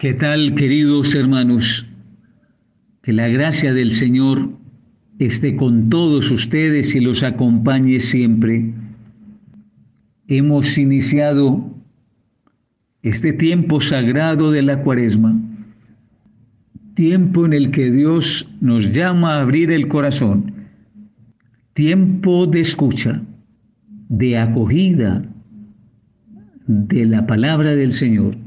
¿Qué tal, queridos hermanos? Que la gracia del Señor esté con todos ustedes y los acompañe siempre. Hemos iniciado este tiempo sagrado de la cuaresma, tiempo en el que Dios nos llama a abrir el corazón, tiempo de escucha, de acogida de la palabra del Señor.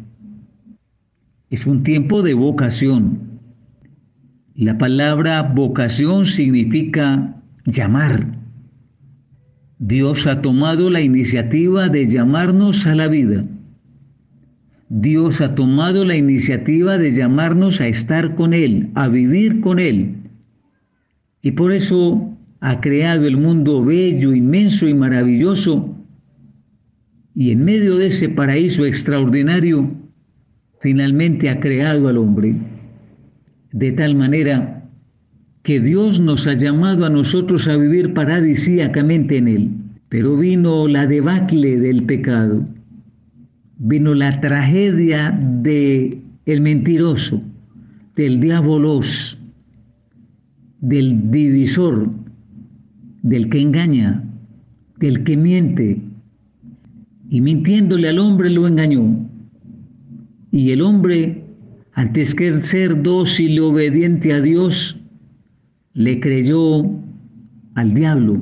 Es un tiempo de vocación. La palabra vocación significa llamar. Dios ha tomado la iniciativa de llamarnos a la vida. Dios ha tomado la iniciativa de llamarnos a estar con Él, a vivir con Él. Y por eso ha creado el mundo bello, inmenso y maravilloso. Y en medio de ese paraíso extraordinario, finalmente ha creado al hombre, de tal manera que Dios nos ha llamado a nosotros a vivir paradisíacamente en Él. Pero vino la debacle del pecado, vino la tragedia de el mentiroso, del diabolos, del divisor, del que engaña, del que miente, y mintiéndole al hombre lo engañó. Y el hombre, antes que ser dócil y obediente a Dios, le creyó al diablo,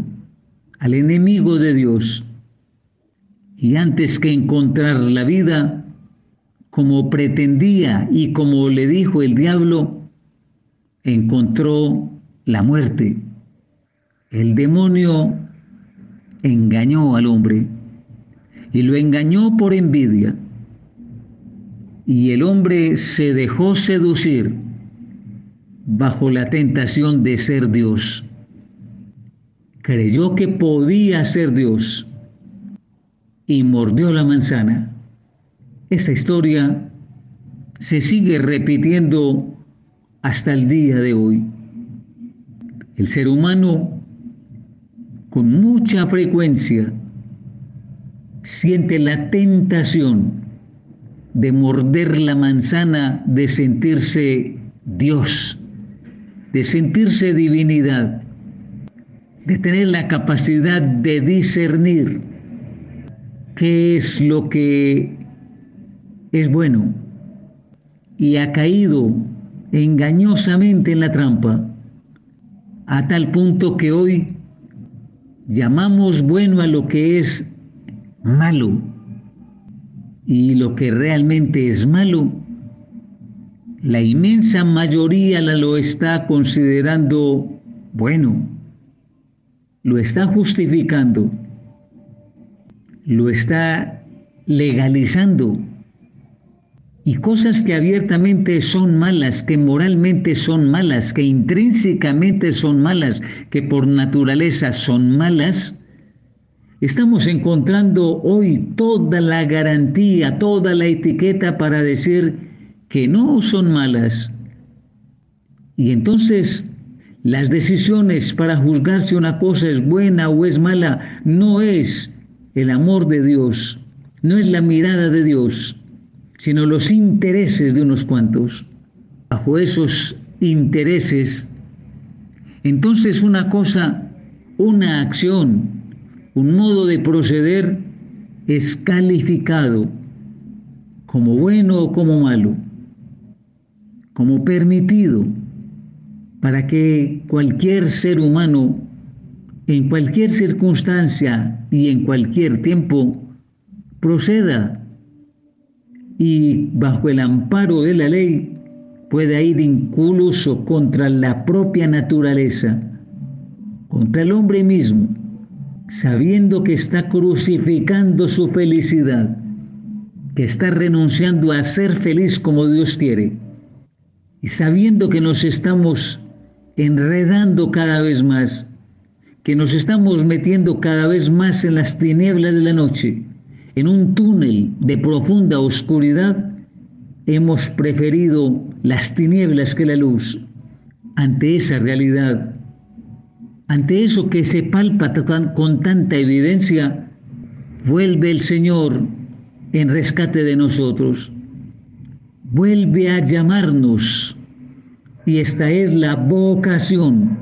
al enemigo de Dios. Y antes que encontrar la vida, como pretendía y como le dijo el diablo, encontró la muerte. El demonio engañó al hombre y lo engañó por envidia y el hombre se dejó seducir bajo la tentación de ser Dios. Creyó que podía ser Dios y mordió la manzana. Esa historia se sigue repitiendo hasta el día de hoy. El ser humano con mucha frecuencia siente la tentación de morder la manzana, de sentirse Dios, de sentirse divinidad, de tener la capacidad de discernir qué es lo que es bueno. Y ha caído engañosamente en la trampa, a tal punto que hoy llamamos bueno a lo que es malo y lo que realmente es malo, la inmensa mayoría la lo está considerando bueno, lo está justificando, lo está legalizando. Y cosas que abiertamente son malas, que moralmente son malas, que intrínsecamente son malas, que por naturaleza son malas, Estamos encontrando hoy toda la garantía, toda la etiqueta para decir que no son malas. Y entonces las decisiones para juzgar si una cosa es buena o es mala no es el amor de Dios, no es la mirada de Dios, sino los intereses de unos cuantos. Bajo esos intereses, entonces una cosa, una acción, un modo de proceder es calificado como bueno o como malo, como permitido, para que cualquier ser humano, en cualquier circunstancia y en cualquier tiempo, proceda y bajo el amparo de la ley pueda ir incluso contra la propia naturaleza, contra el hombre mismo sabiendo que está crucificando su felicidad, que está renunciando a ser feliz como Dios quiere, y sabiendo que nos estamos enredando cada vez más, que nos estamos metiendo cada vez más en las tinieblas de la noche, en un túnel de profunda oscuridad, hemos preferido las tinieblas que la luz. Ante esa realidad, ante eso que se palpa con tanta evidencia, vuelve el Señor en rescate de nosotros. vuelve a llamarnos y esta es la vocación,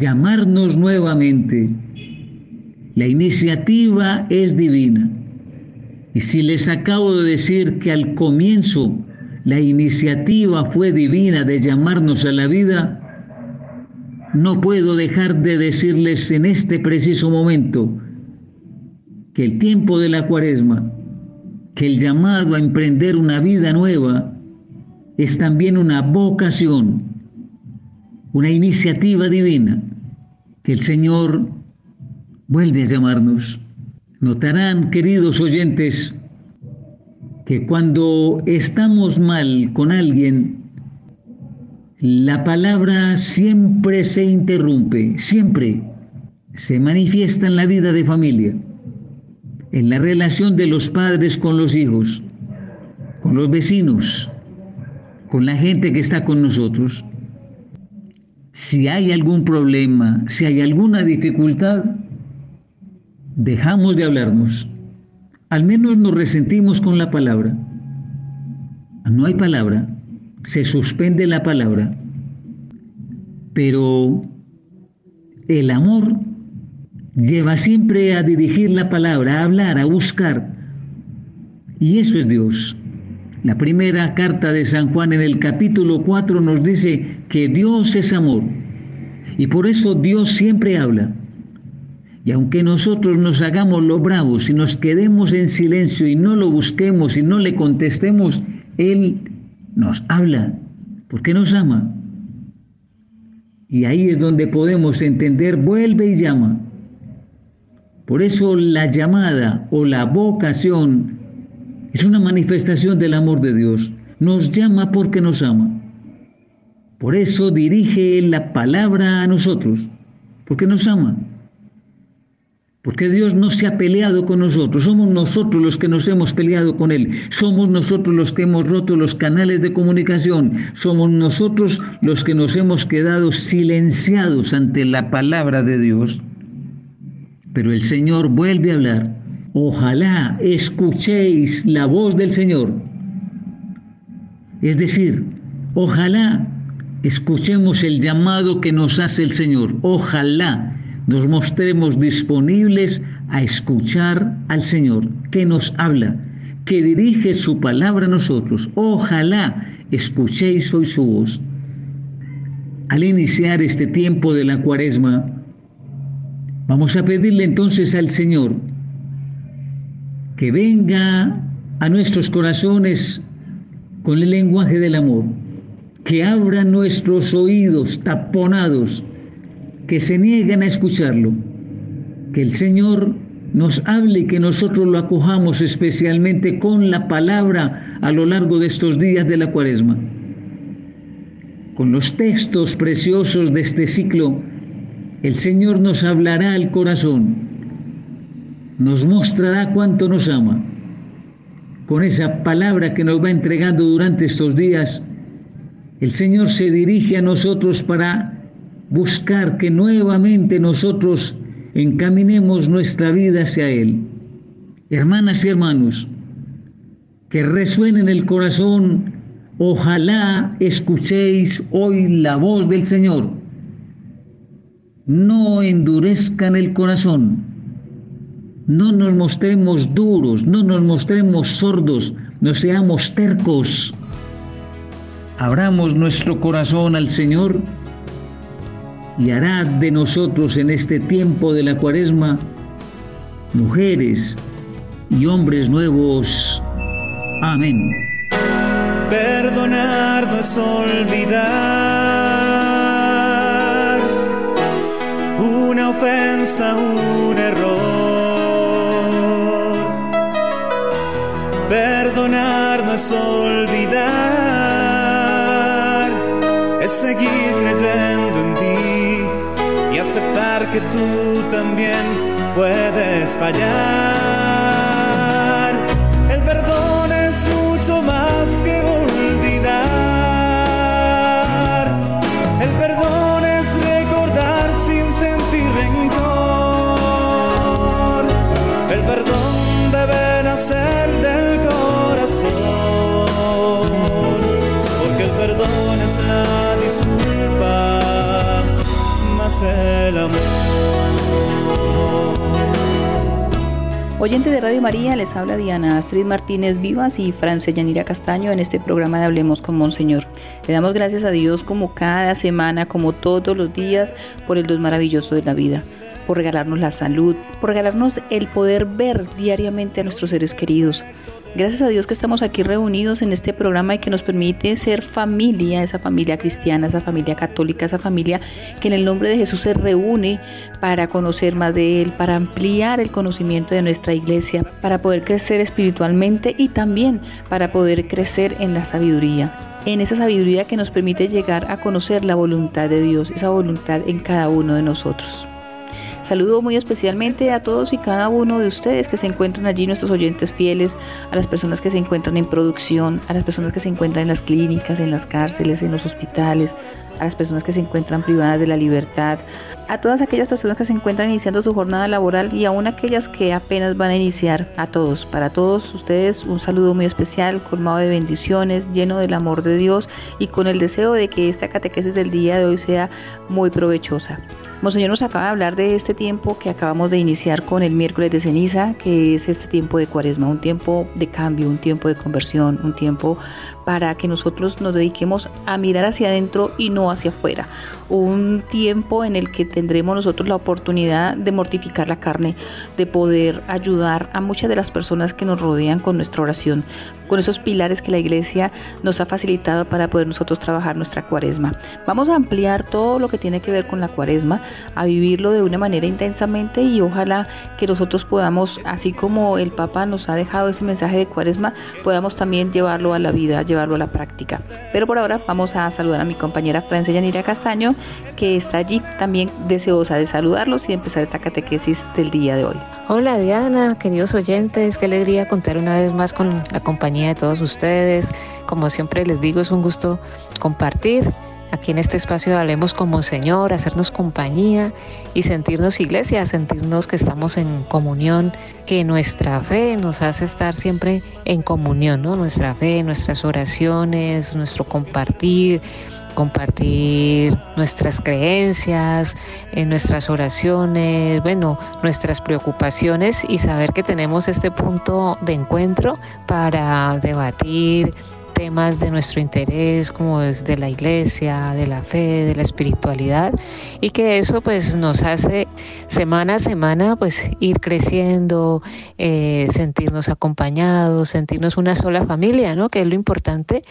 llamarnos nuevamente. La iniciativa es divina. Y si les acabo de decir que al comienzo la iniciativa fue divina de llamarnos a la vida, no puedo dejar de decirles en este preciso momento que el tiempo de la cuaresma, que el llamado a emprender una vida nueva, es también una vocación, una iniciativa divina que el Señor vuelve a llamarnos. Notarán, queridos oyentes, que cuando estamos mal con alguien, la palabra siempre se interrumpe, siempre se manifiesta en la vida de familia, en la relación de los padres con los hijos, con los vecinos, con la gente que está con nosotros. Si hay algún problema, si hay alguna dificultad, dejamos de hablarnos. Al menos nos resentimos con la palabra. No hay palabra, se suspende la palabra. Pero el amor lleva siempre a dirigir la palabra, a hablar, a buscar. Y eso es Dios. La primera carta de San Juan en el capítulo 4 nos dice que Dios es amor y por eso Dios siempre habla. Y aunque nosotros nos hagamos lo bravos y nos quedemos en silencio y no lo busquemos y no le contestemos, Él nos habla porque nos ama. Y ahí es donde podemos entender, vuelve y llama. Por eso la llamada o la vocación es una manifestación del amor de Dios. Nos llama porque nos ama. Por eso dirige la palabra a nosotros, porque nos ama. Porque Dios no se ha peleado con nosotros, somos nosotros los que nos hemos peleado con Él, somos nosotros los que hemos roto los canales de comunicación, somos nosotros los que nos hemos quedado silenciados ante la palabra de Dios. Pero el Señor vuelve a hablar ojalá escuchéis la voz del Señor. Es decir, ojalá escuchemos el llamado que nos hace el Señor. Ojalá nos mostremos disponibles a escuchar al Señor, que nos habla, que dirige su palabra a nosotros. Ojalá escuchéis hoy su voz. Al iniciar este tiempo de la cuaresma, vamos a pedirle entonces al Señor que venga a nuestros corazones con el lenguaje del amor, que abra nuestros oídos taponados, que se nieguen a escucharlo, que el Señor nos hable y que nosotros lo acojamos especialmente con la palabra a lo largo de estos días de la cuaresma. Con los textos preciosos de este ciclo, el Señor nos hablará al corazón nos mostrará cuánto nos ama. Con esa palabra que nos va entregando durante estos días, el Señor se dirige a nosotros para buscar que nuevamente nosotros encaminemos nuestra vida hacia Él. Hermanas y hermanos, que resuene en el corazón, ojalá escuchéis hoy la voz del Señor. No endurezcan el corazón no nos mostremos duros, no nos mostremos sordos, no seamos tercos. Abramos nuestro corazón al Señor y hará de nosotros en este tiempo de la cuaresma mujeres y hombres nuevos. Amén. Perdonar no es olvidar una ofensa, un error Perdonar no es olvidar, es seguir aceptar que tú también puedes fallar. El perdón es mucho más que olvidar. El perdón es recordar sin sentir rencor. El perdón debe nacer del corazón. es la disculpa, el amor. Oyente de Radio María, les habla Diana Astrid Martínez Vivas y Francia Yanira Castaño en este programa de Hablemos con Monseñor. Le damos gracias a Dios como cada semana, como todos los días, por el Dios maravilloso de la vida por regalarnos la salud, por regalarnos el poder ver diariamente a nuestros seres queridos. Gracias a Dios que estamos aquí reunidos en este programa y que nos permite ser familia, esa familia cristiana, esa familia católica, esa familia que en el nombre de Jesús se reúne para conocer más de Él, para ampliar el conocimiento de nuestra iglesia, para poder crecer espiritualmente y también para poder crecer en la sabiduría en esa sabiduría que nos permite llegar a conocer la voluntad de Dios, esa voluntad en cada uno de nosotros. Saludo muy especialmente a todos y cada uno de ustedes que se encuentran allí, nuestros oyentes fieles, a las personas que se encuentran en producción, a las personas que se encuentran en las clínicas, en las cárceles, en los hospitales, a las personas que se encuentran privadas de la libertad, a todas aquellas personas que se encuentran iniciando su jornada laboral y aún aquellas que apenas van a iniciar, a todos, para todos ustedes un saludo muy especial, colmado de bendiciones, lleno del amor de Dios y con el deseo de que esta catequesis del día de hoy sea muy provechosa. Monseñor nos acaba de hablar de este tiempo que acabamos de iniciar con el miércoles de ceniza, que es este tiempo de cuaresma, un tiempo de cambio, un tiempo de conversión, un tiempo para que nosotros nos dediquemos a mirar hacia adentro y no hacia afuera. Un tiempo en el que tendremos nosotros la oportunidad de mortificar la carne, de poder ayudar a muchas de las personas que nos rodean con nuestra oración, con esos pilares que la iglesia nos ha facilitado para poder nosotros trabajar nuestra cuaresma. Vamos a ampliar todo lo que tiene que ver con la cuaresma, a vivirlo de una manera intensamente y ojalá que nosotros podamos, así como el Papa nos ha dejado ese mensaje de cuaresma, podamos también llevarlo a la vida, llevarlo a la práctica. Pero por ahora vamos a saludar a mi compañera Francia Yanira Castaño, que está allí también deseosa de saludarlos y empezar esta catequesis del día de hoy. Hola Diana, queridos oyentes, qué alegría contar una vez más con la compañía de todos ustedes. Como siempre les digo, es un gusto compartir aquí en este espacio Hablemos como Señor, hacernos compañía y sentirnos iglesia, sentirnos que estamos en comunión, que nuestra fe nos hace estar siempre en comunión, ¿no? Nuestra fe, nuestras oraciones, nuestro compartir, compartir nuestras creencias, en nuestras oraciones, bueno, nuestras preocupaciones y saber que tenemos este punto de encuentro para debatir, temas de nuestro interés, como es de la iglesia, de la fe, de la espiritualidad, y que eso pues nos hace semana a semana pues ir creciendo, eh, sentirnos acompañados, sentirnos una sola familia, ¿no? Que es lo importante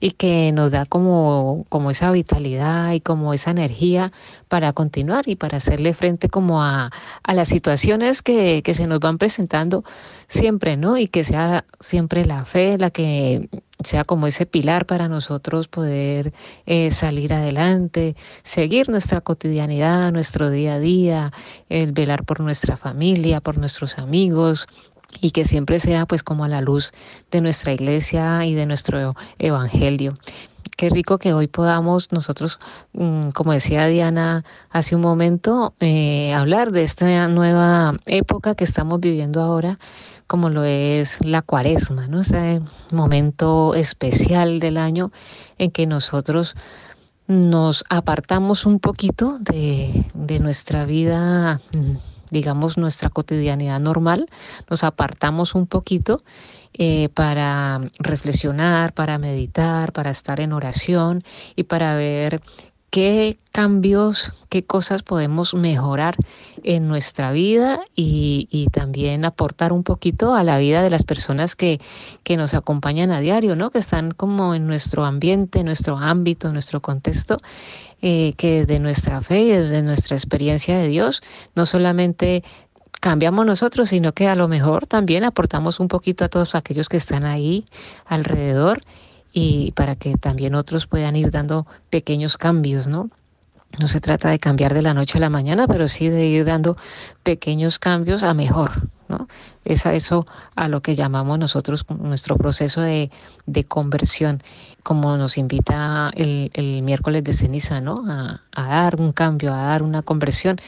y que nos da como, como esa vitalidad y como esa energía para continuar y para hacerle frente como a, a las situaciones que, que se nos van presentando siempre, ¿no? Y que sea siempre la fe la que sea como ese pilar para nosotros poder eh, salir adelante, seguir nuestra cotidianidad, nuestro día a día, el velar por nuestra familia, por nuestros amigos, y que siempre sea pues como a la luz de nuestra iglesia y de nuestro evangelio. Qué rico que hoy podamos nosotros, mm, como decía Diana hace un momento, eh, hablar de esta nueva época que estamos viviendo ahora, como lo es la cuaresma, ¿no? Ese momento especial del año en que nosotros nos apartamos un poquito de, de nuestra vida digamos, nuestra cotidianidad normal, nos apartamos un poquito eh, para reflexionar, para meditar, para estar en oración y para ver qué cambios, qué cosas podemos mejorar en nuestra vida y, y, también aportar un poquito a la vida de las personas que, que nos acompañan a diario, ¿no? que están como en nuestro ambiente, en nuestro ámbito, nuestro contexto eh, que de nuestra fe y de nuestra experiencia de Dios, no solamente cambiamos nosotros, sino que a lo mejor también aportamos un poquito a todos aquellos que están ahí alrededor y para que también otros puedan ir dando pequeños cambios, ¿no? No se trata de cambiar de la noche a la mañana, pero sí de ir dando pequeños cambios a mejor, ¿no? Es a eso a lo que llamamos nosotros nuestro proceso de, de conversión, como nos invita el, el, miércoles de ceniza, ¿no? A, a dar un cambio, a dar una conversión.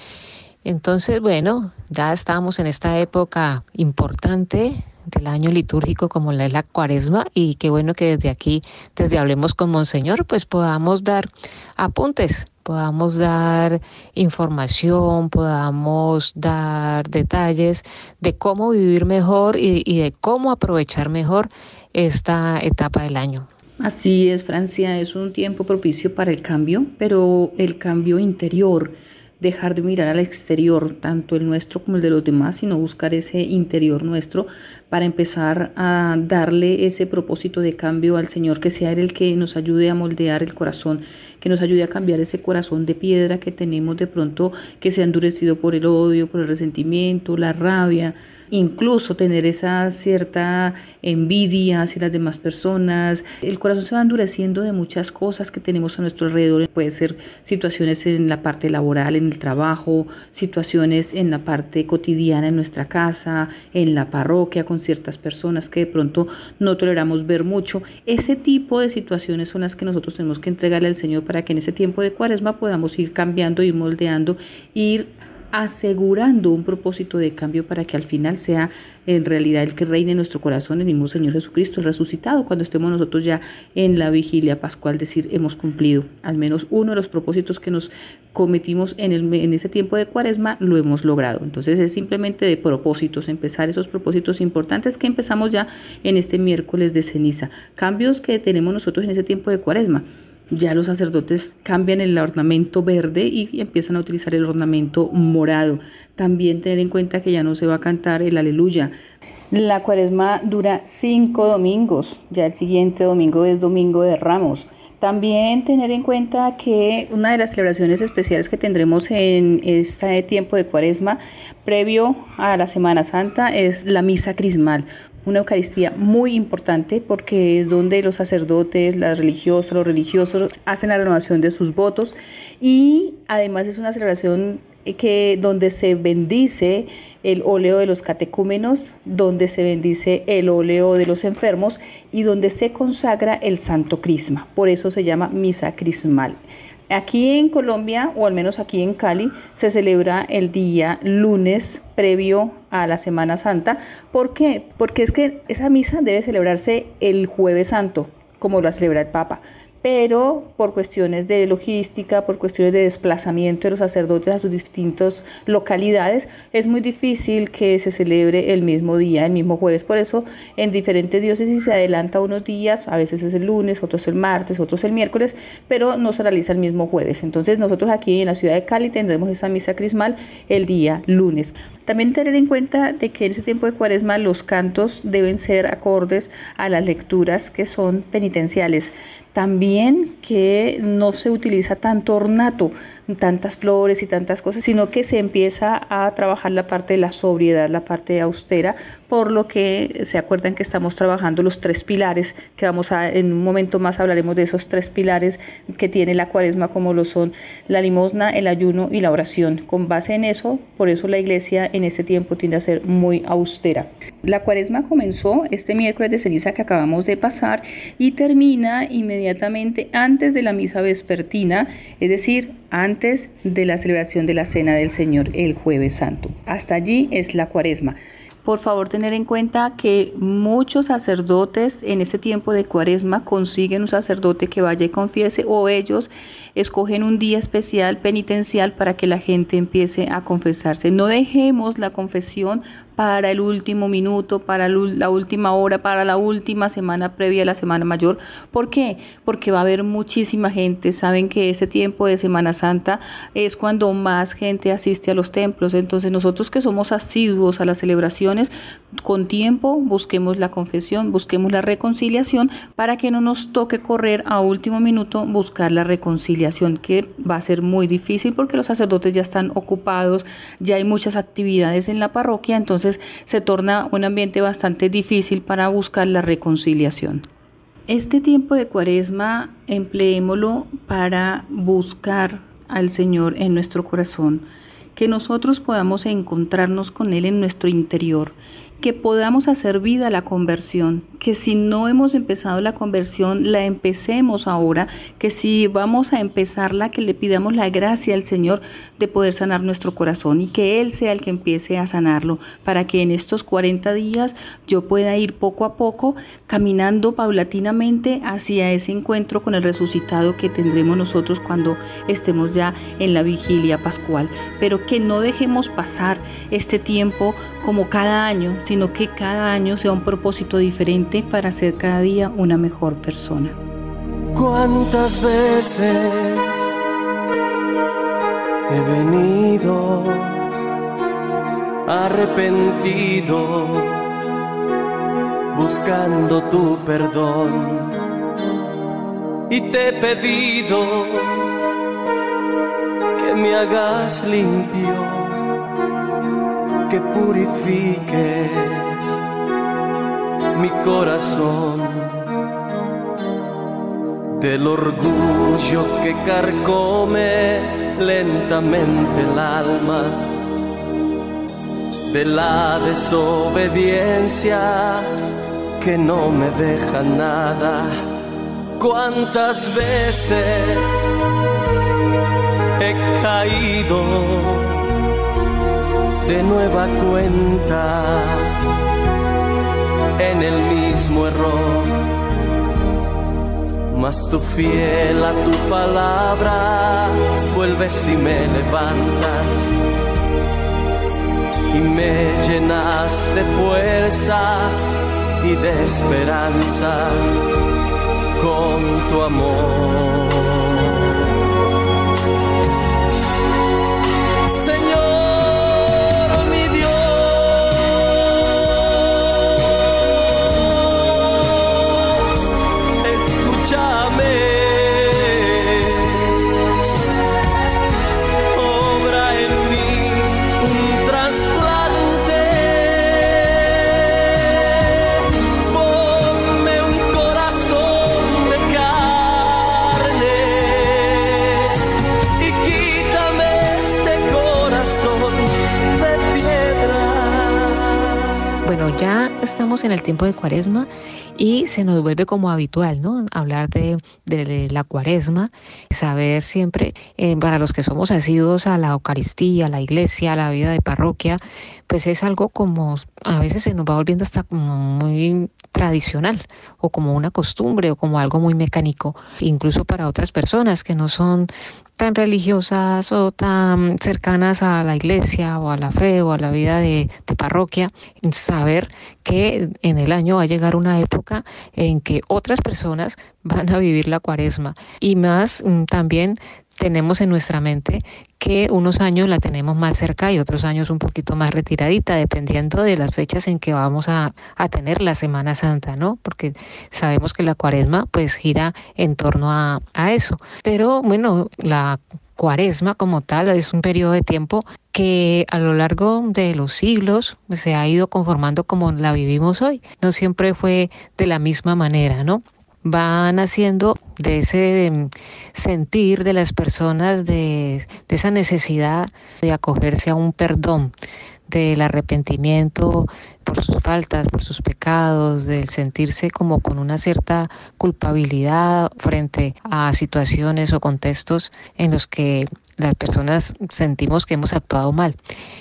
Entonces, bueno, ya estamos en esta época importante del año litúrgico como la es la cuaresma y qué bueno que desde aquí, desde Hablemos con Monseñor, pues podamos dar apuntes, podamos dar información, podamos dar detalles de cómo vivir mejor y, y de cómo aprovechar mejor esta etapa del año. Así es, Francia, es un tiempo propicio para el cambio, pero el cambio interior dejar de mirar al exterior, tanto el nuestro como el de los demás, sino buscar ese interior nuestro para empezar a darle ese propósito de cambio al Señor, que sea Él el que nos ayude a moldear el corazón, que nos ayude a cambiar ese corazón de piedra que tenemos de pronto, que se ha endurecido por el odio, por el resentimiento, la rabia incluso tener esa cierta envidia hacia las demás personas. El corazón se va endureciendo de muchas cosas que tenemos a nuestro alrededor. Puede ser situaciones en la parte laboral, en el trabajo, situaciones en la parte cotidiana en nuestra casa, en la parroquia, con ciertas personas que de pronto no toleramos ver mucho. Ese tipo de situaciones son las que nosotros tenemos que entregarle al Señor para que en ese tiempo de cuaresma podamos ir cambiando, ir moldeando, ir asegurando un propósito de cambio para que al final sea en realidad el que reine en nuestro corazón, el mismo Señor Jesucristo, el resucitado, cuando estemos nosotros ya en la vigilia pascual, decir, hemos cumplido. Al menos uno de los propósitos que nos cometimos en, en ese tiempo de cuaresma, lo hemos logrado. Entonces es simplemente de propósitos, empezar esos propósitos importantes que empezamos ya en este miércoles de ceniza, cambios que tenemos nosotros en ese tiempo de cuaresma ya los sacerdotes cambian el ornamento verde y empiezan a utilizar el ornamento morado. También tener en cuenta que ya no se va a cantar el aleluya. La cuaresma dura cinco domingos, ya el siguiente domingo es domingo de ramos. También tener en cuenta que una de las celebraciones especiales que tendremos en este tiempo de cuaresma, previo a la Semana Santa, es la misa crismal, una Eucaristía muy importante porque es donde los sacerdotes, las religiosas, los religiosos hacen la renovación de sus votos y además es una celebración que donde se bendice el óleo de los catecúmenos, donde se bendice el óleo de los enfermos y donde se consagra el Santo Crisma. Por eso se llama misa crismal. Aquí en Colombia, o al menos aquí en Cali, se celebra el día lunes previo a la Semana Santa. ¿Por qué? Porque es que esa misa debe celebrarse el jueves santo, como lo celebra el Papa pero por cuestiones de logística, por cuestiones de desplazamiento de los sacerdotes a sus distintas localidades, es muy difícil que se celebre el mismo día, el mismo jueves. Por eso en diferentes diócesis se adelanta unos días, a veces es el lunes, otros el martes, otros el miércoles, pero no se realiza el mismo jueves. Entonces nosotros aquí en la ciudad de Cali tendremos esa misa crismal el día lunes. También tener en cuenta de que en ese tiempo de cuaresma los cantos deben ser acordes a las lecturas que son penitenciales. También que no se utiliza tanto ornato, tantas flores y tantas cosas, sino que se empieza a trabajar la parte de la sobriedad, la parte austera, por lo que se acuerdan que estamos trabajando los tres pilares, que vamos a, en un momento más hablaremos de esos tres pilares que tiene la cuaresma, como lo son la limosna, el ayuno y la oración. Con base en eso, por eso la iglesia en este tiempo tiende a ser muy austera. La cuaresma comenzó este miércoles de ceniza que acabamos de pasar y termina inmediatamente antes de la misa vespertina, es decir, antes de la celebración de la Cena del Señor el jueves santo. Hasta allí es la cuaresma. Por favor, tener en cuenta que muchos sacerdotes en este tiempo de cuaresma consiguen un sacerdote que vaya y confiese o ellos escogen un día especial penitencial para que la gente empiece a confesarse. No dejemos la confesión para el último minuto, para la última hora, para la última semana previa a la Semana Mayor. ¿Por qué? Porque va a haber muchísima gente. Saben que este tiempo de Semana Santa es cuando más gente asiste a los templos. Entonces nosotros que somos asiduos a las celebraciones, con tiempo busquemos la confesión, busquemos la reconciliación para que no nos toque correr a último minuto buscar la reconciliación, que va a ser muy difícil porque los sacerdotes ya están ocupados, ya hay muchas actividades en la parroquia, entonces se torna un ambiente bastante difícil para buscar la reconciliación. Este tiempo de cuaresma empleémoslo para buscar al Señor en nuestro corazón, que nosotros podamos encontrarnos con Él en nuestro interior, que podamos hacer vida la conversión, que si no hemos empezado la conversión, la empecemos ahora, que si vamos a empezarla, que le pidamos la gracia al Señor de poder sanar nuestro corazón y que Él sea el que empiece a sanarlo, para que en estos 40 días yo pueda ir poco a poco, caminando paulatinamente hacia ese encuentro con el resucitado que tendremos nosotros cuando estemos ya en la vigilia pascual, pero que no dejemos pasar este tiempo como cada año, sino que cada año sea un propósito diferente para ser cada día una mejor persona. ¿Cuántas veces he venido arrepentido buscando tu perdón y te he pedido que me hagas limpio que purifiques mi corazón del orgullo que carcome lentamente el alma, de la desobediencia que no me deja nada. ¿Cuántas veces he caído? De nueva cuenta en el mismo error. Mas tú fiel a tu palabra, vuelves y me levantas y me llenas de fuerza y de esperanza con tu amor. Estamos en el tiempo de cuaresma y se nos vuelve como habitual, ¿no? Hablar de, la cuaresma, saber siempre, eh, para los que somos asiduos a la Eucaristía, a la iglesia, a la vida de parroquia, pues es algo como, a veces se nos va volviendo hasta como muy tradicional o como una costumbre o como algo muy mecánico, incluso para otras personas que no son tan religiosas o tan cercanas a la iglesia o a la fe o a la vida de, parroquia, saber que en el año va a llegar una época en que otras personas van a vivir la cuaresma. Y más mm, también tenemos en nuestra mente que unos años la tenemos más cerca y otros años un poquito más retiradita, dependiendo de las fechas en que vamos a, tener la Semana Santa, ¿no? Porque sabemos que la cuaresma pues gira en torno a, a eso. Pero bueno, la cuaresma como tal es un periodo de tiempo que a lo largo de los siglos se ha ido conformando como la vivimos hoy. No siempre fue de la misma manera, ¿no? Van haciendo de ese mm, sentir de las personas, de esa necesidad de acogerse a un perdón, del arrepentimiento por sus faltas, por sus pecados, del sentirse como con una cierta culpabilidad frente a situaciones o contextos en los que las personas sentimos que hemos actuado mal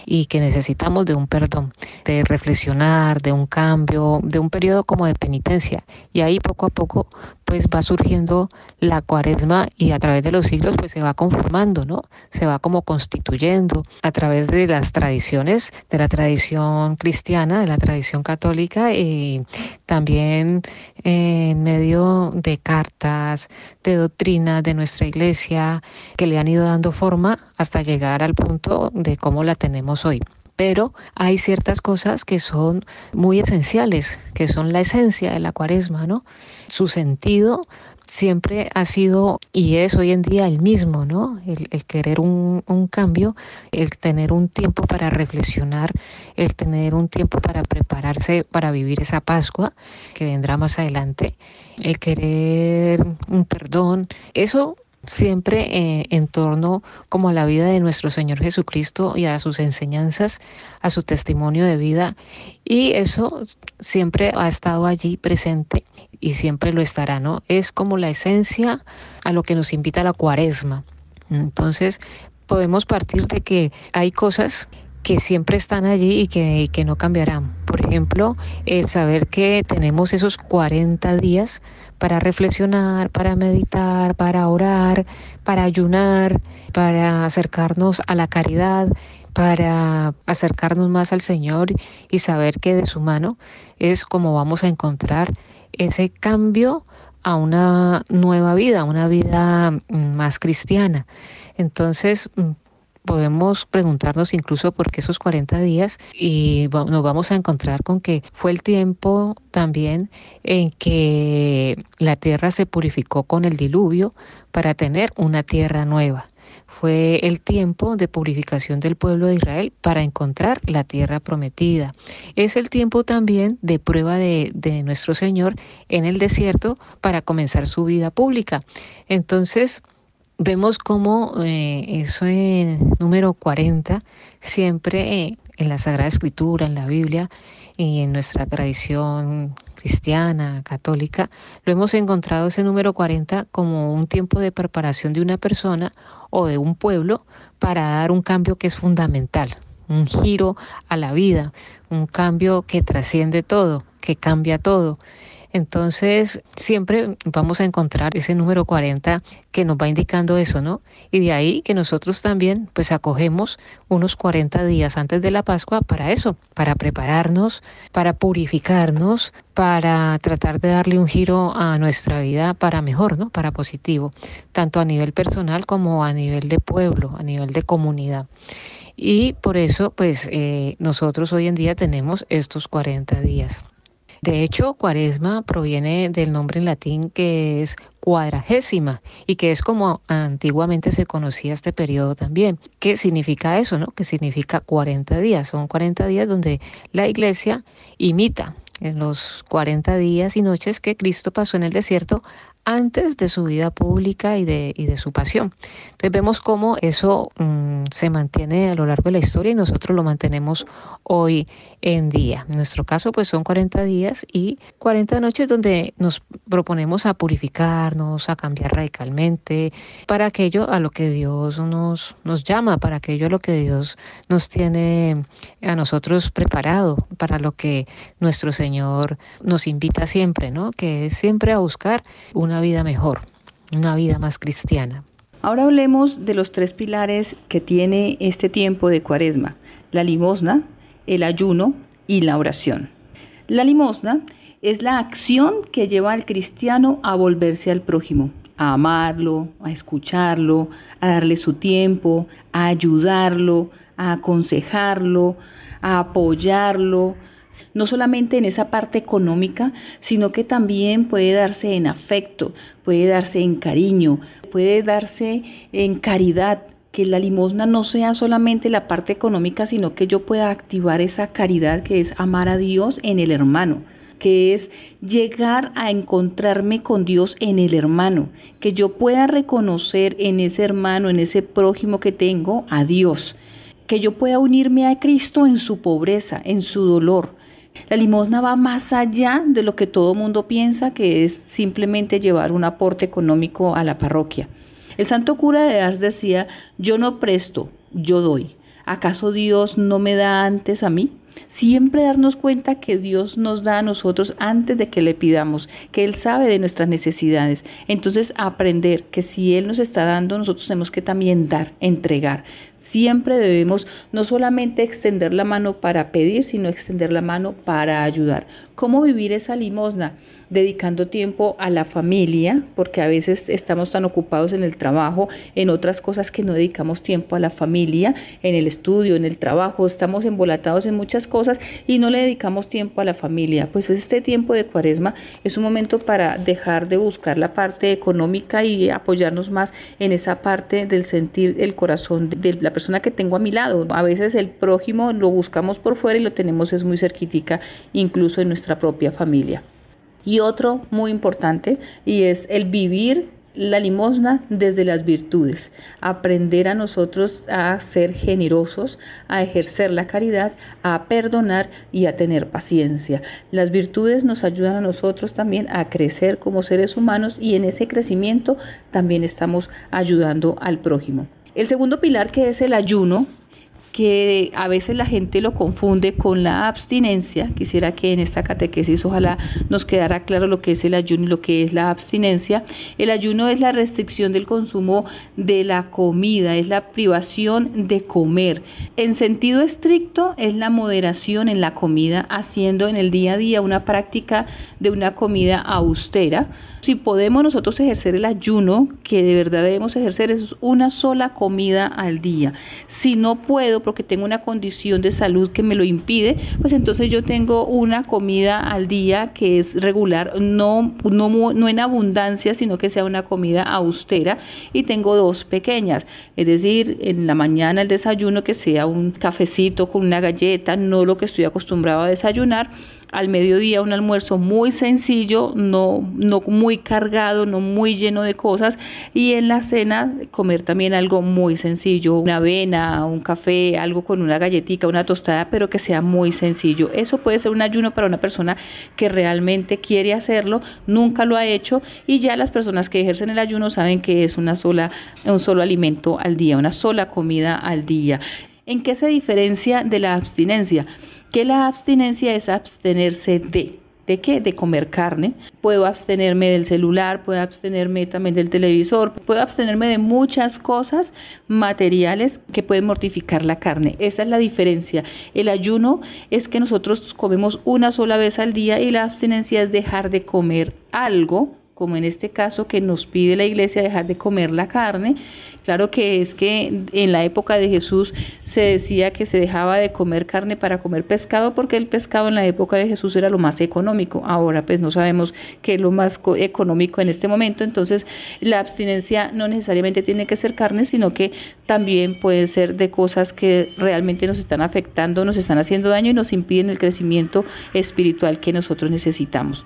y que necesitamos de un perdón, de reflexionar, de un cambio, de un periodo como de penitencia. Y ahí poco a poco pues va surgiendo la cuaresma y a través de los siglos pues se va conformando, ¿no? Se va como constituyendo a través de las tradiciones, de la tradición cristiana, de la tradición católica y también en medio de cartas, de doctrinas de nuestra iglesia que le han ido dando forma hasta llegar al punto de cómo la tenemos hoy pero hay ciertas cosas que son muy esenciales, que son la esencia de la cuaresma, ¿no? Su sentido siempre ha sido y es hoy en día el mismo, ¿no? El, querer un, un, cambio, el tener un tiempo para reflexionar, el tener un tiempo para prepararse para vivir esa Pascua que vendrá más adelante, el querer un perdón, eso siempre eh, en torno como a la vida de nuestro Señor Jesucristo y a sus enseñanzas, a su testimonio de vida. Y eso siempre ha estado allí presente y siempre lo estará, ¿no? Es como la esencia a lo que nos invita la cuaresma. Entonces, podemos partir de que hay cosas que siempre están allí y que, que no cambiarán. Por ejemplo, el saber que tenemos esos 40 días para reflexionar, para meditar, para orar, para ayunar, para acercarnos a la caridad, para acercarnos más al Señor y saber que de su mano es como vamos a encontrar ese cambio a una nueva vida, una vida mm, más cristiana. Entonces, mm, podemos preguntarnos incluso por qué esos 40 días y nos vamos a encontrar con que fue el tiempo también en que la tierra se purificó con el diluvio para tener una tierra nueva. Fue el tiempo de purificación del pueblo de Israel para encontrar la tierra prometida. Es el tiempo también de prueba de, de nuestro Señor en el desierto para comenzar su vida pública. Entonces, vemos cómo eh, eso número 40 siempre eh, en la Sagrada Escritura, en la Biblia y en nuestra tradición cristiana, católica, lo hemos encontrado ese número 40 como un tiempo de preparación de una persona o de un pueblo para dar un cambio que es fundamental, un giro a la vida, un cambio que trasciende todo, que cambia todo. Entonces, siempre vamos a encontrar ese número 40 que nos va indicando eso, ¿no? Y de ahí que nosotros también pues acogemos unos 40 días antes de la Pascua para eso, para prepararnos, para purificarnos, para tratar de darle un giro a nuestra vida para mejor, ¿no? Para positivo, tanto a nivel personal como a nivel de pueblo, a nivel de comunidad. Y por eso, pues eh, nosotros hoy en día tenemos estos 40 días. De hecho, cuaresma proviene del nombre en latín que es cuadragésima y que es como antiguamente se conocía este periodo también. ¿Qué significa eso? No? Que significa 40 días. Son 40 días donde la iglesia imita en los 40 días y noches que Cristo pasó en el desierto antes de su vida pública y de, y de su pasión. Entonces vemos cómo eso mm, se mantiene a lo largo de la historia y nosotros lo mantenemos hoy en día. En nuestro caso, pues son 40 días y 40 noches donde nos proponemos a purificarnos, a cambiar radicalmente para aquello a lo que Dios nos, nos llama, para aquello a lo que Dios nos tiene a nosotros preparado, para lo que nuestro Señor nos invita siempre, ¿no? Que es siempre a buscar una vida mejor, una vida más cristiana. Ahora hablemos de los tres pilares que tiene este tiempo de cuaresma, la limosna, el ayuno y la oración. La limosna es la acción que lleva al cristiano a volverse al prójimo, a amarlo, a escucharlo, a darle su tiempo, a ayudarlo, a aconsejarlo, a apoyarlo, no solamente en esa parte económica, sino que también puede darse en afecto, puede darse en cariño, puede darse en caridad, que la limosna no sea solamente la parte económica, sino que yo pueda activar esa caridad que es amar a Dios en el hermano que es llegar a encontrarme con Dios en el hermano, que yo pueda reconocer en ese hermano, en ese prójimo que tengo, a Dios, que yo pueda unirme a Cristo en su pobreza, en su dolor. La limosna va más allá de lo que todo mundo piensa que es simplemente llevar un aporte económico a la parroquia. El santo cura de Ars decía, yo no presto, yo doy. ¿Acaso Dios no me da antes a mí? Siempre darnos cuenta que Dios nos da a nosotros antes de que le pidamos, que Él sabe de nuestras necesidades. Entonces aprender que si Él nos está dando, nosotros tenemos que también dar, entregar. Siempre debemos no solamente extender la mano para pedir, sino extender la mano para ayudar. ¿Cómo vivir esa limosna? dedicando tiempo a la familia, porque a veces estamos tan ocupados en el trabajo, en otras cosas que no dedicamos tiempo a la familia, en el estudio, en el trabajo, estamos embolatados en muchas cosas y no le dedicamos tiempo a la familia. Pues este tiempo de cuaresma es un momento para dejar de buscar la parte económica y apoyarnos más en esa parte del sentir el corazón de la persona que tengo a mi lado. A veces el prójimo lo buscamos por fuera y lo tenemos es muy cerquitica, incluso en nuestra propia familia. Y otro muy importante y es el vivir la limosna desde las virtudes, aprender a nosotros a ser generosos, a ejercer la caridad, a perdonar y a tener paciencia. Las virtudes nos ayudan a nosotros también a crecer como seres humanos y en ese crecimiento también estamos ayudando al prójimo. El segundo pilar que es el ayuno, que a veces la gente lo confunde con la abstinencia. Quisiera que en esta catequesis ojalá nos quedara claro lo que es el ayuno y lo que es la abstinencia. El ayuno es la restricción del consumo de la comida, es la privación de comer. En sentido estricto es la moderación en la comida, haciendo en el día a día una práctica de una comida austera. Si podemos nosotros ejercer el ayuno, que de verdad debemos ejercer, es una sola comida al día. Si no puedo, porque tengo una condición de salud que me lo impide, pues entonces yo tengo una comida al día que es regular, no, no, no en abundancia, sino que sea una comida austera y tengo dos pequeñas, es decir, en la mañana el desayuno que sea un cafecito con una galleta, no lo que estoy acostumbrado a desayunar, al mediodía un almuerzo muy sencillo, no, no muy cargado, no muy lleno de cosas y en la cena comer también algo muy sencillo, una avena, un café, algo con una galletita, una tostada, pero que sea muy sencillo. Eso puede ser un ayuno para una persona que realmente quiere hacerlo, nunca lo ha hecho y ya las personas que ejercen el ayuno saben que es una sola, un solo alimento al día, una sola comida al día. ¿En qué se diferencia de la abstinencia? Que la abstinencia es abstenerse de. ¿De qué? De comer carne. Puedo abstenerme del celular, puedo abstenerme también del televisor, puedo abstenerme de muchas cosas materiales que pueden mortificar la carne. Esa es la diferencia. El ayuno es que nosotros comemos una sola vez al día y la abstinencia es dejar de comer algo como en este caso que nos pide la iglesia dejar de comer la carne. Claro que es que en la época de Jesús se decía que se dejaba de comer carne para comer pescado porque el pescado en la época de Jesús era lo más económico. Ahora pues no sabemos qué es lo más económico en este momento. Entonces la abstinencia no necesariamente tiene que ser carne, sino que también puede ser de cosas que realmente nos están afectando, nos están haciendo daño y nos impiden el crecimiento espiritual que nosotros necesitamos.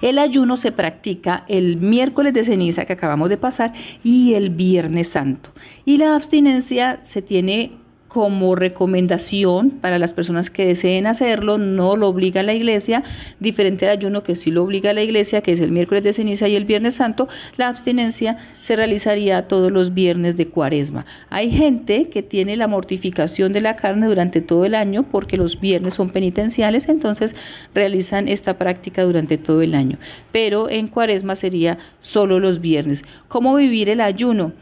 El ayuno se practica el miércoles de ceniza que acabamos de pasar y el viernes santo. Y la abstinencia se tiene como recomendación para las personas que deseen hacerlo, no lo obliga la iglesia, diferente al ayuno que sí lo obliga la iglesia, que es el miércoles de ceniza y el viernes santo, la abstinencia se realizaría todos los viernes de cuaresma. Hay gente que tiene la mortificación de la carne durante todo el año porque los viernes son penitenciales, entonces realizan esta práctica durante todo el año, pero en cuaresma sería solo los viernes. ¿Cómo vivir el ayuno?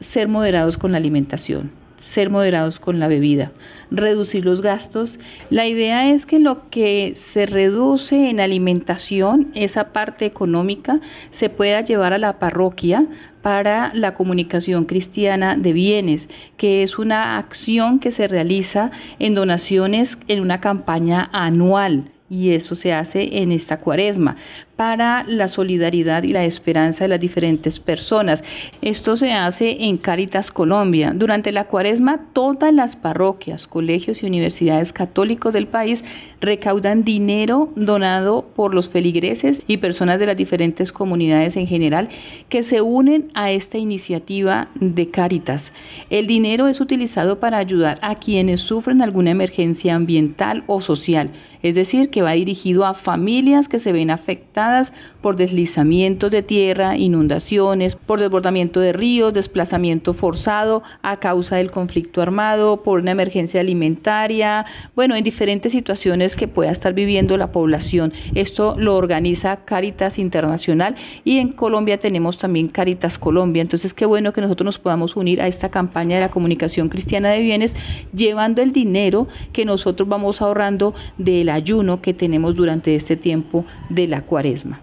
Ser moderados con la alimentación ser moderados con la bebida, reducir los gastos. La idea es que lo que se reduce en alimentación, esa parte económica, se pueda llevar a la parroquia para la comunicación cristiana de bienes, que es una acción que se realiza en donaciones en una campaña anual y eso se hace en esta cuaresma para la solidaridad y la esperanza de las diferentes personas. Esto se hace en Caritas Colombia. Durante la cuaresma, todas las parroquias, colegios y universidades católicos del país recaudan dinero donado por los feligreses y personas de las diferentes comunidades en general que se unen a esta iniciativa de Caritas. El dinero es utilizado para ayudar a quienes sufren alguna emergencia ambiental o social, es decir, que va dirigido a familias que se ven afectadas limitadas por deslizamientos de tierra, inundaciones, por desbordamiento de ríos, desplazamiento forzado a causa del conflicto armado, por una emergencia alimentaria, bueno, en diferentes situaciones que pueda estar viviendo la población. Esto lo organiza Caritas Internacional y en Colombia tenemos también Caritas Colombia. Entonces, qué bueno que nosotros nos podamos unir a esta campaña de la comunicación cristiana de bienes, llevando el dinero que nosotros vamos ahorrando del ayuno que tenemos durante este tiempo de la cuaresma.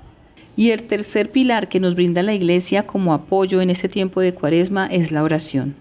Y el tercer pilar que nos brinda la iglesia como apoyo en este tiempo de cuaresma es la oración.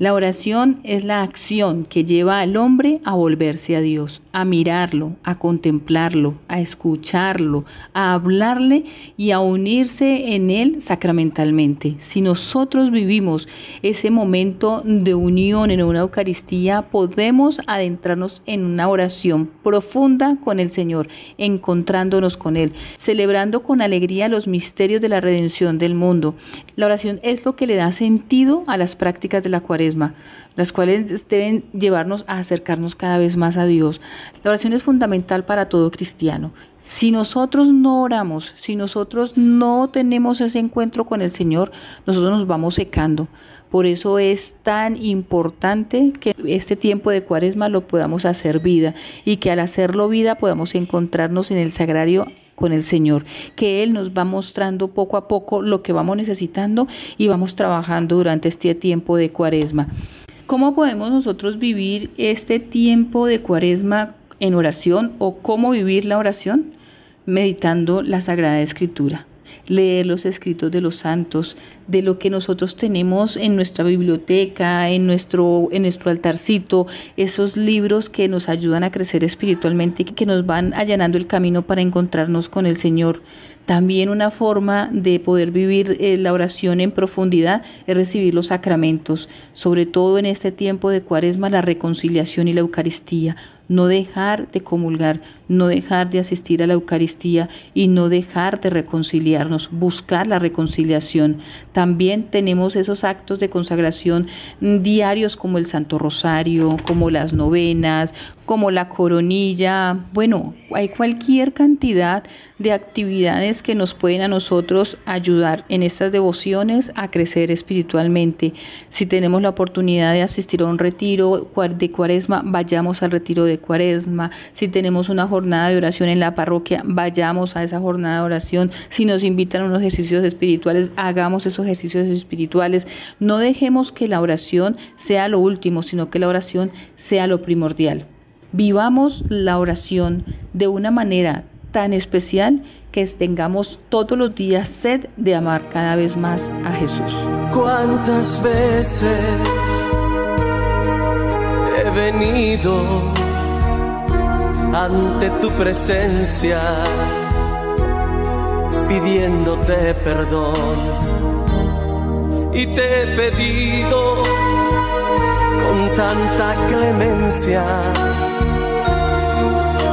La oración es la acción que lleva al hombre a volverse a Dios, a mirarlo, a contemplarlo, a escucharlo, a hablarle y a unirse en él sacramentalmente. Si nosotros vivimos ese momento de unión en una Eucaristía, podemos adentrarnos en una oración profunda con el Señor, encontrándonos con Él, celebrando con alegría los misterios de la redención del mundo. La oración es lo que le da sentido a las prácticas de la cuaresma, las cuales deben llevarnos a acercarnos cada vez más a Dios. La oración es fundamental para todo cristiano. Si nosotros no oramos, si nosotros no tenemos ese encuentro con el Señor, nosotros nos vamos secando. Por eso es tan importante que este tiempo de cuaresma lo podamos hacer vida y que al hacerlo vida podamos encontrarnos en el sagrario con el Señor, que Él nos va mostrando poco a poco lo que vamos necesitando y vamos trabajando durante este tiempo de cuaresma. ¿Cómo podemos nosotros vivir este tiempo de cuaresma en oración o cómo vivir la oración? Meditando la Sagrada Escritura leer los escritos de los santos, de lo que nosotros tenemos en nuestra biblioteca, en nuestro, en nuestro altarcito, esos libros que nos ayudan a crecer espiritualmente y que nos van allanando el camino para encontrarnos con el Señor. También una forma de poder vivir eh, la oración en profundidad es recibir los sacramentos, sobre todo en este tiempo de cuaresma, la reconciliación y la Eucaristía no dejar de comulgar, no dejar de asistir a la Eucaristía y no dejar de reconciliarnos, buscar la reconciliación. También tenemos esos actos de consagración diarios como el Santo Rosario, como las novenas, como la coronilla. Bueno, hay cualquier cantidad de actividades que nos pueden a nosotros ayudar en estas devociones a crecer espiritualmente. Si tenemos la oportunidad de asistir a un retiro de cuaresma, vayamos al retiro de cuaresma. Si tenemos una jornada de oración en la parroquia, vayamos a esa jornada de oración. Si nos invitan a unos ejercicios espirituales, hagamos esos ejercicios espirituales. No dejemos que la oración sea lo último, sino que la oración sea lo primordial. Vivamos la oración de una manera tan especial que tengamos todos los días sed de amar cada vez más a Jesús. ¿Cuántas veces he venido ante tu presencia pidiéndote perdón y te he pedido con tanta clemencia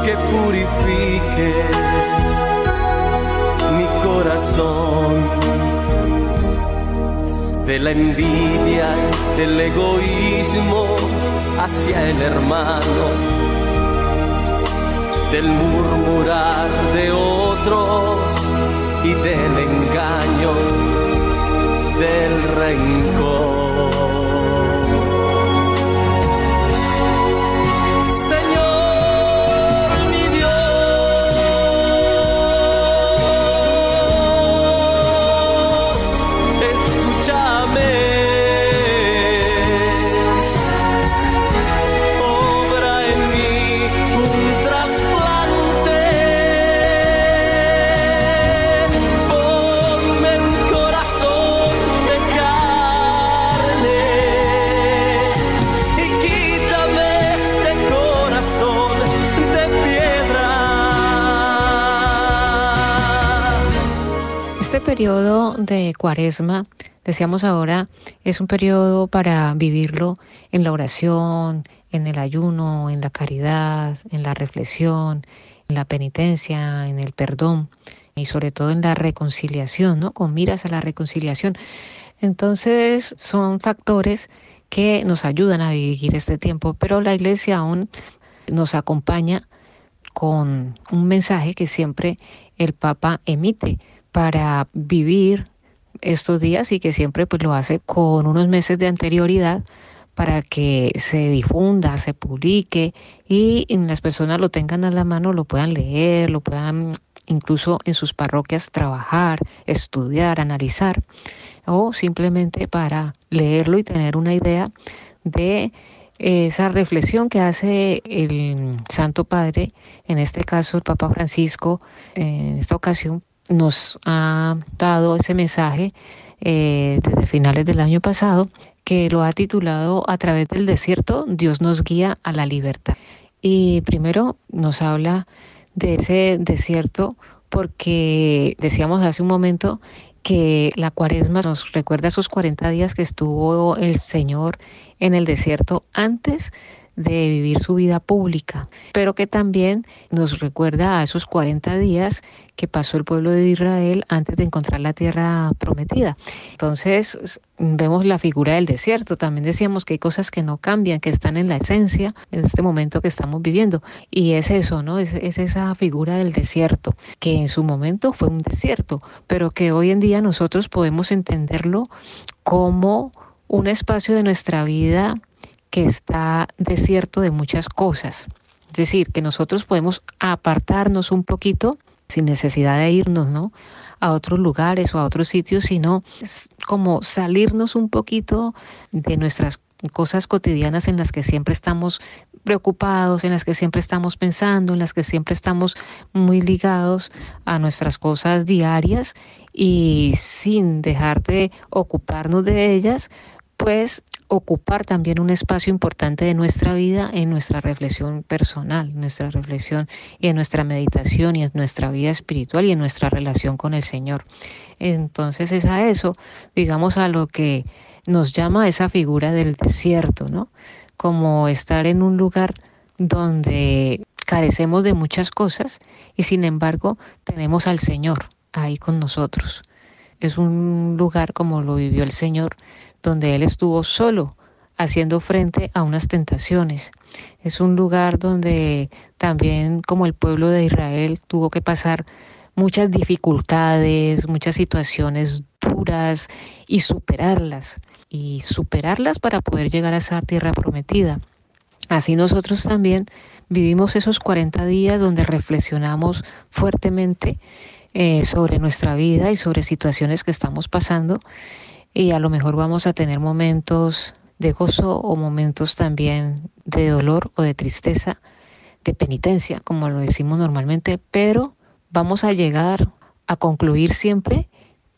que purifiques mi corazón de la envidia, del egoísmo hacia el hermano del murmurar de otros y del engaño, del rencor. Periodo de cuaresma, decíamos ahora, es un periodo para vivirlo en la oración, en el ayuno, en la caridad, en la reflexión, en la penitencia, en el perdón y sobre todo en la reconciliación, ¿no? Con miras a la reconciliación. Entonces son factores que nos ayudan a vivir este tiempo, pero la iglesia aún nos acompaña con un mensaje que siempre el Papa emite para vivir estos días y que siempre pues lo hace con unos meses de anterioridad para que se difunda, se publique y las personas lo tengan a la mano, lo puedan leer, lo puedan incluso en sus parroquias trabajar, estudiar, analizar o simplemente para leerlo y tener una idea de esa reflexión que hace el Santo Padre, en este caso el Papa Francisco, en esta ocasión nos ha dado ese mensaje eh, desde finales del año pasado, que lo ha titulado A través del desierto, Dios nos guía a la libertad. Y primero nos habla de ese desierto porque decíamos hace un momento que la cuaresma nos recuerda esos 40 días que estuvo el Señor en el desierto antes de vivir su vida pública, pero que también nos recuerda a esos 40 días que pasó el pueblo de Israel antes de encontrar la tierra prometida. Entonces vemos la figura del desierto, también decíamos que hay cosas que no cambian, que están en la esencia en este momento que estamos viviendo, y es eso, ¿no? Es, es esa figura del desierto, que en su momento fue un desierto, pero que hoy en día nosotros podemos entenderlo como un espacio de nuestra vida que está desierto de muchas cosas. Es decir, que nosotros podemos apartarnos un poquito sin necesidad de irnos, ¿no? A otros lugares o a otros sitios, sino como salirnos un poquito de nuestras cosas cotidianas en las que siempre estamos preocupados, en las que siempre estamos pensando, en las que siempre estamos muy ligados a nuestras cosas diarias y sin dejar de ocuparnos de ellas, pues ocupar también un espacio importante de nuestra vida en nuestra reflexión personal, nuestra reflexión y en nuestra meditación y en nuestra vida espiritual y en nuestra relación con el Señor. Entonces es a eso, digamos, a lo que nos llama esa figura del desierto, ¿no? Como estar en un lugar donde carecemos de muchas cosas y sin embargo tenemos al Señor ahí con nosotros. Es un lugar como lo vivió el Señor donde Él estuvo solo haciendo frente a unas tentaciones. Es un lugar donde también como el pueblo de Israel tuvo que pasar muchas dificultades, muchas situaciones duras y superarlas. Y superarlas para poder llegar a esa tierra prometida. Así nosotros también vivimos esos 40 días donde reflexionamos fuertemente eh, sobre nuestra vida y sobre situaciones que estamos pasando y a lo mejor vamos a tener momentos de gozo o momentos también de dolor o de tristeza, de penitencia, como lo decimos normalmente, pero vamos a llegar a concluir siempre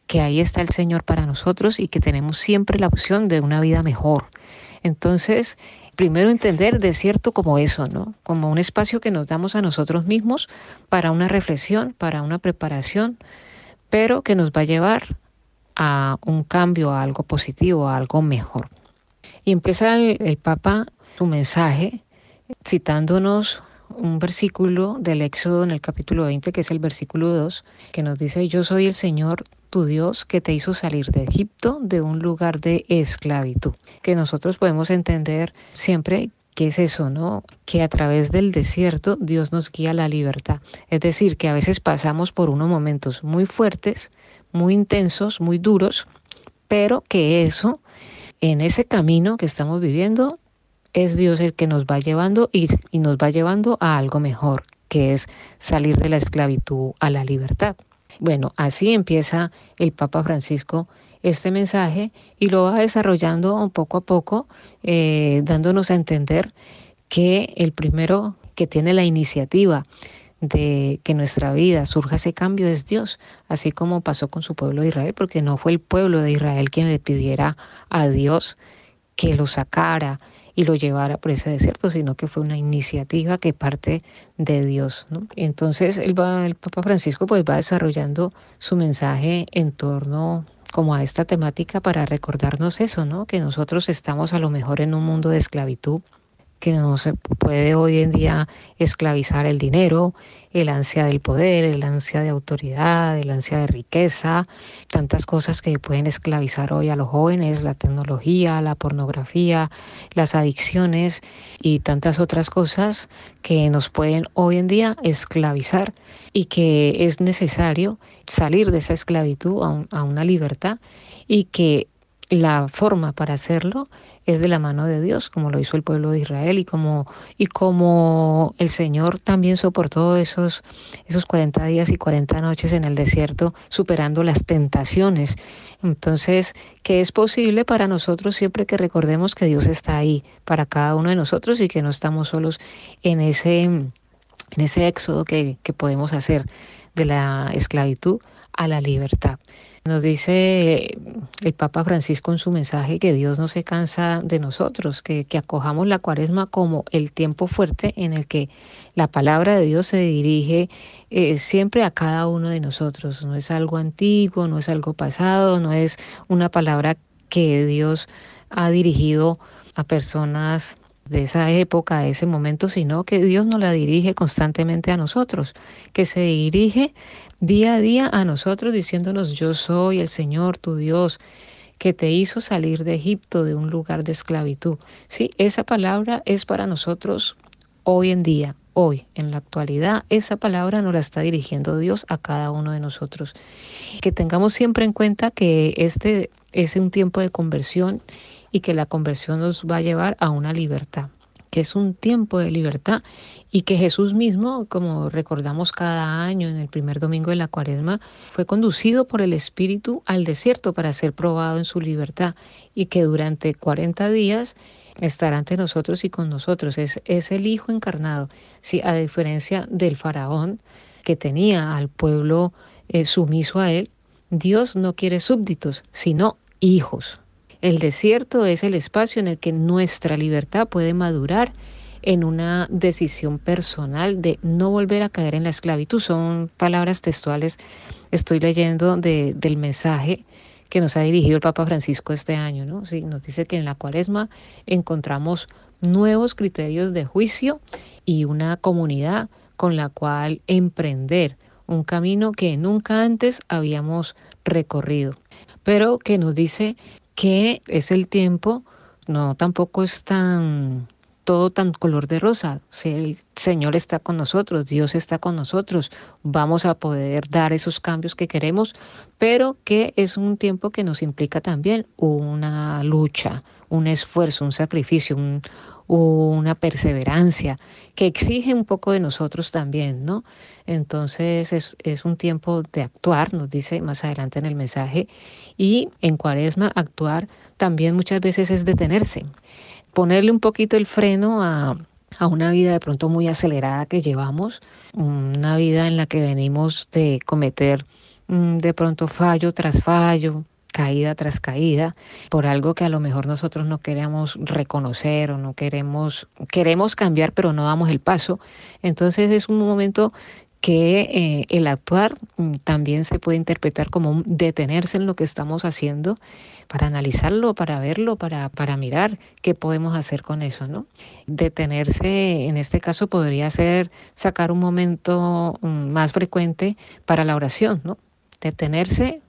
que ahí está el Señor para nosotros y que tenemos siempre la opción de una vida mejor. Entonces, primero entender desierto como eso, ¿no? Como un espacio que nos damos a nosotros mismos para una reflexión, para una preparación, pero que nos va a llevar a un cambio, a algo positivo, a algo mejor. Y empieza el, Papa su mensaje citándonos un versículo del Éxodo en el capítulo 20, que es el versículo 2, que nos dice, yo soy el Señor tu Dios que te hizo salir de Egipto, de un lugar de esclavitud. Que nosotros podemos entender siempre que es eso, ¿no? Que a través del desierto Dios nos guía a la libertad. Es decir, que a veces pasamos por unos momentos muy fuertes, muy intensos, muy duros, pero que eso, en ese camino que estamos viviendo, es Dios el que nos va llevando y, nos va llevando a algo mejor, que es salir de la esclavitud a la libertad. Bueno, así empieza el Papa Francisco este mensaje y lo va desarrollando poco a poco, eh, dándonos a entender que el primero que tiene la iniciativa de que nuestra vida surja ese cambio es Dios, así como pasó con su pueblo de Israel, porque no fue el pueblo de Israel quien le pidiera a Dios que lo sacara y lo llevara por ese desierto, sino que fue una iniciativa que parte de Dios. Entonces el, Papa Francisco pues va desarrollando su mensaje en torno como a esta temática para recordarnos eso, ¿no? Que nosotros estamos a lo mejor en un mundo de esclavitud, que no se puede hoy en día esclavizar el dinero, el ansia del poder, el ansia de autoridad, el ansia de riqueza, tantas cosas que pueden esclavizar hoy a los jóvenes, la tecnología, la pornografía, las adicciones y tantas otras cosas que nos pueden hoy en día esclavizar y que es necesario salir de esa esclavitud a, a una libertad y que la forma para hacerlo es de la mano de Dios, como lo hizo el pueblo de Israel y como, y como el Señor también soportó esos, esos 40 días y 40 noches en el desierto, superando las tentaciones. Entonces, que es posible para nosotros siempre que recordemos que Dios está ahí para cada uno de nosotros y que no estamos solos en ese, en ese éxodo que, que podemos hacer de la esclavitud a la libertad. Nos dice el Papa Francisco en su mensaje que Dios no se cansa de nosotros, que, que acojamos la cuaresma como el tiempo fuerte en el que la palabra de Dios se dirige eh, siempre a cada uno de nosotros. No es algo antiguo, no es algo pasado, no es una palabra que Dios ha dirigido a personas de esa época, de ese momento, sino que Dios nos la dirige constantemente a nosotros, que se dirige día a día a nosotros diciéndonos, yo soy el Señor, tu Dios, que te hizo salir de Egipto, de un lugar de esclavitud. Sí, esa palabra es para nosotros hoy en día, hoy, en la actualidad, esa palabra nos la está dirigiendo Dios a cada uno de nosotros. Que tengamos siempre en cuenta que este es un tiempo de conversión y que la conversión nos va a llevar a una libertad, que es un tiempo de libertad y que Jesús mismo, como recordamos cada año en el primer domingo de la cuaresma, fue conducido por el Espíritu al desierto para ser probado en su libertad y que durante 40 días estará ante nosotros y con nosotros. Es, es el Hijo encarnado, sí, a diferencia del faraón que tenía al pueblo eh, sumiso a él, Dios no quiere súbditos, sino hijos. El desierto es el espacio en el que nuestra libertad puede madurar en una decisión personal de no volver a caer en la esclavitud. Son palabras textuales, estoy leyendo del mensaje que nos ha dirigido el Papa Francisco este año. ¿no? Nos dice que en la cuaresma encontramos nuevos criterios de juicio y una comunidad con la cual emprender un camino que nunca antes habíamos recorrido, pero que nos dice que es el tiempo, no tampoco es tan todo tan color de rosa. el Señor está con nosotros, Dios está con nosotros, vamos a poder dar esos cambios que queremos, pero que es un tiempo que nos implica también una lucha, un esfuerzo, un sacrificio, una perseverancia, que exige un poco de nosotros también, ¿no? Entonces es, es un tiempo de actuar, nos dice más adelante en el mensaje, y en cuaresma actuar también muchas veces es detenerse, ponerle un poquito el freno a, a una vida de pronto muy acelerada que llevamos, una vida en la que venimos de cometer mm, de pronto fallo tras fallo, caída tras caída, por algo que a lo mejor nosotros no queremos reconocer o no queremos, queremos cambiar, pero no damos el paso. Entonces es un momento que eh, el actuar mm, también se puede interpretar como detenerse en lo que estamos haciendo para analizarlo, para verlo, para, para mirar qué podemos hacer con eso, ¿no? Detenerse en este caso podría ser sacar un momento mm, más frecuente para la oración, ¿no? Detenerse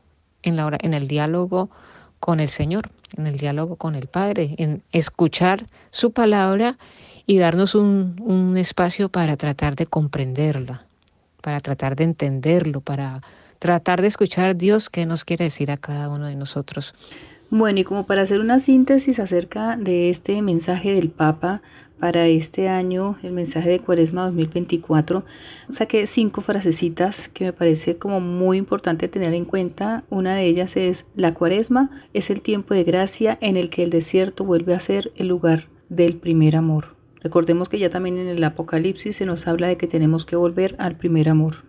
en, la, en el diálogo con el Señor, en el diálogo con el Padre, en escuchar su palabra y darnos un, un espacio para tratar de comprenderla, para tratar de entenderlo, para tratar de escuchar a Dios qué nos quiere decir a cada uno de nosotros. Bueno, y como para hacer una síntesis acerca de este mensaje del Papa para este año, el mensaje de Cuaresma 2024, saqué cinco frasecitas que me parece como muy importante tener en cuenta. Una de ellas es, la Cuaresma es el tiempo de gracia en el que el desierto vuelve a ser el lugar del primer amor. Recordemos que ya también en el Apocalipsis se nos habla de que tenemos que volver al primer amor.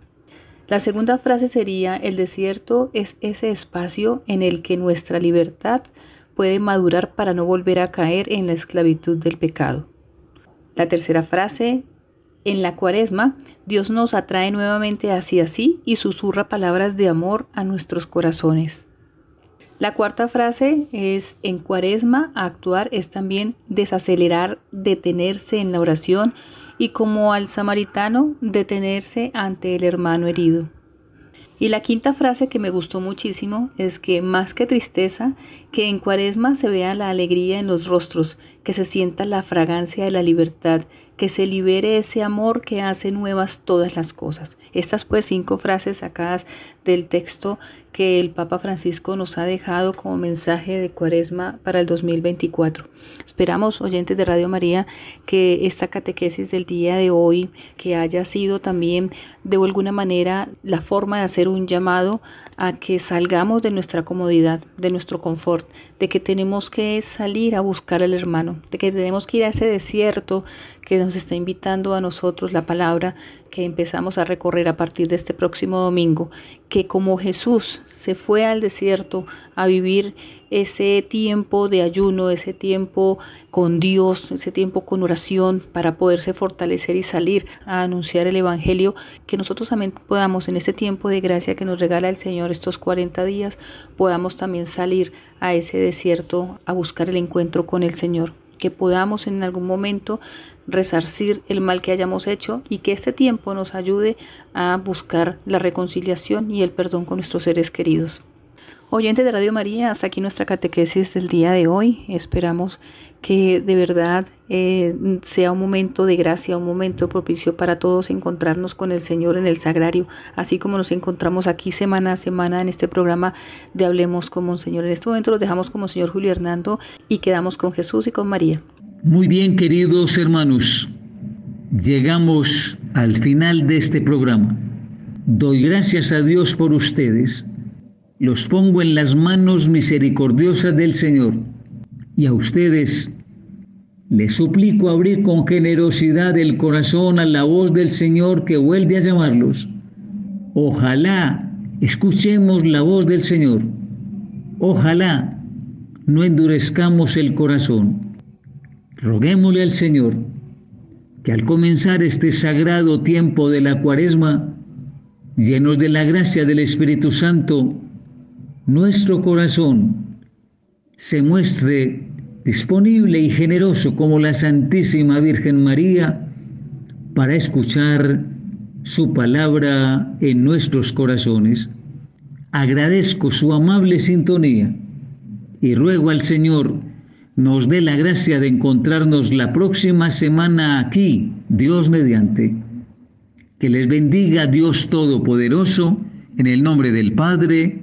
La segunda frase sería, el desierto es ese espacio en el que nuestra libertad puede madurar para no volver a caer en la esclavitud del pecado. La tercera frase, en la cuaresma, Dios nos atrae nuevamente hacia sí y susurra palabras de amor a nuestros corazones. La cuarta frase es, en cuaresma, actuar es también desacelerar, detenerse en la oración y como al samaritano, detenerse ante el hermano herido. Y la quinta frase que me gustó muchísimo es que más que tristeza, que en cuaresma se vea la alegría en los rostros, que se sienta la fragancia de la libertad, que se libere ese amor que hace nuevas todas las cosas. Estas pues cinco frases sacadas del texto que el Papa Francisco nos ha dejado como mensaje de cuaresma para el 2024. Esperamos, oyentes de Radio María, que esta catequesis del día de hoy, que haya sido también de alguna manera la forma de hacer un llamado a que salgamos de nuestra comodidad, de nuestro confort, de que tenemos que salir a buscar al hermano, de que tenemos que ir a ese desierto que nos está invitando a nosotros la palabra que empezamos a recorrer a partir de este próximo domingo, que como Jesús se fue al desierto a vivir ese tiempo de ayuno, ese tiempo con Dios, ese tiempo con oración para poderse fortalecer y salir a anunciar el Evangelio, que nosotros también podamos en este tiempo de gracia que nos regala el Señor estos 40 días, podamos también salir a ese desierto a buscar el encuentro con el Señor que podamos en algún momento resarcir el mal que hayamos hecho y que este tiempo nos ayude a buscar la reconciliación y el perdón con nuestros seres queridos. Oyentes de Radio María, hasta aquí nuestra catequesis del día de hoy. Esperamos que de verdad eh, sea un momento de gracia, un momento propicio para todos encontrarnos con el Señor en el sagrario, así como nos encontramos aquí semana a semana en este programa de Hablemos con Monseñor. En este momento los dejamos con Monseñor Julio Hernando y quedamos con Jesús y con María. Muy bien, queridos hermanos, llegamos al final de este programa. Doy gracias a Dios por ustedes los pongo en las manos misericordiosas del Señor. Y a ustedes les suplico abrir con generosidad el corazón a la voz del Señor que vuelve a llamarlos. Ojalá escuchemos la voz del Señor. Ojalá no endurezcamos el corazón. Roguémosle al Señor que al comenzar este sagrado tiempo de la cuaresma, llenos de la gracia del Espíritu Santo, nuestro corazón se muestre disponible y generoso como la Santísima Virgen María para escuchar su palabra en nuestros corazones. Agradezco su amable sintonía y ruego al Señor nos dé la gracia de encontrarnos la próxima semana aquí, Dios mediante. Que les bendiga Dios Todopoderoso, en el nombre del Padre,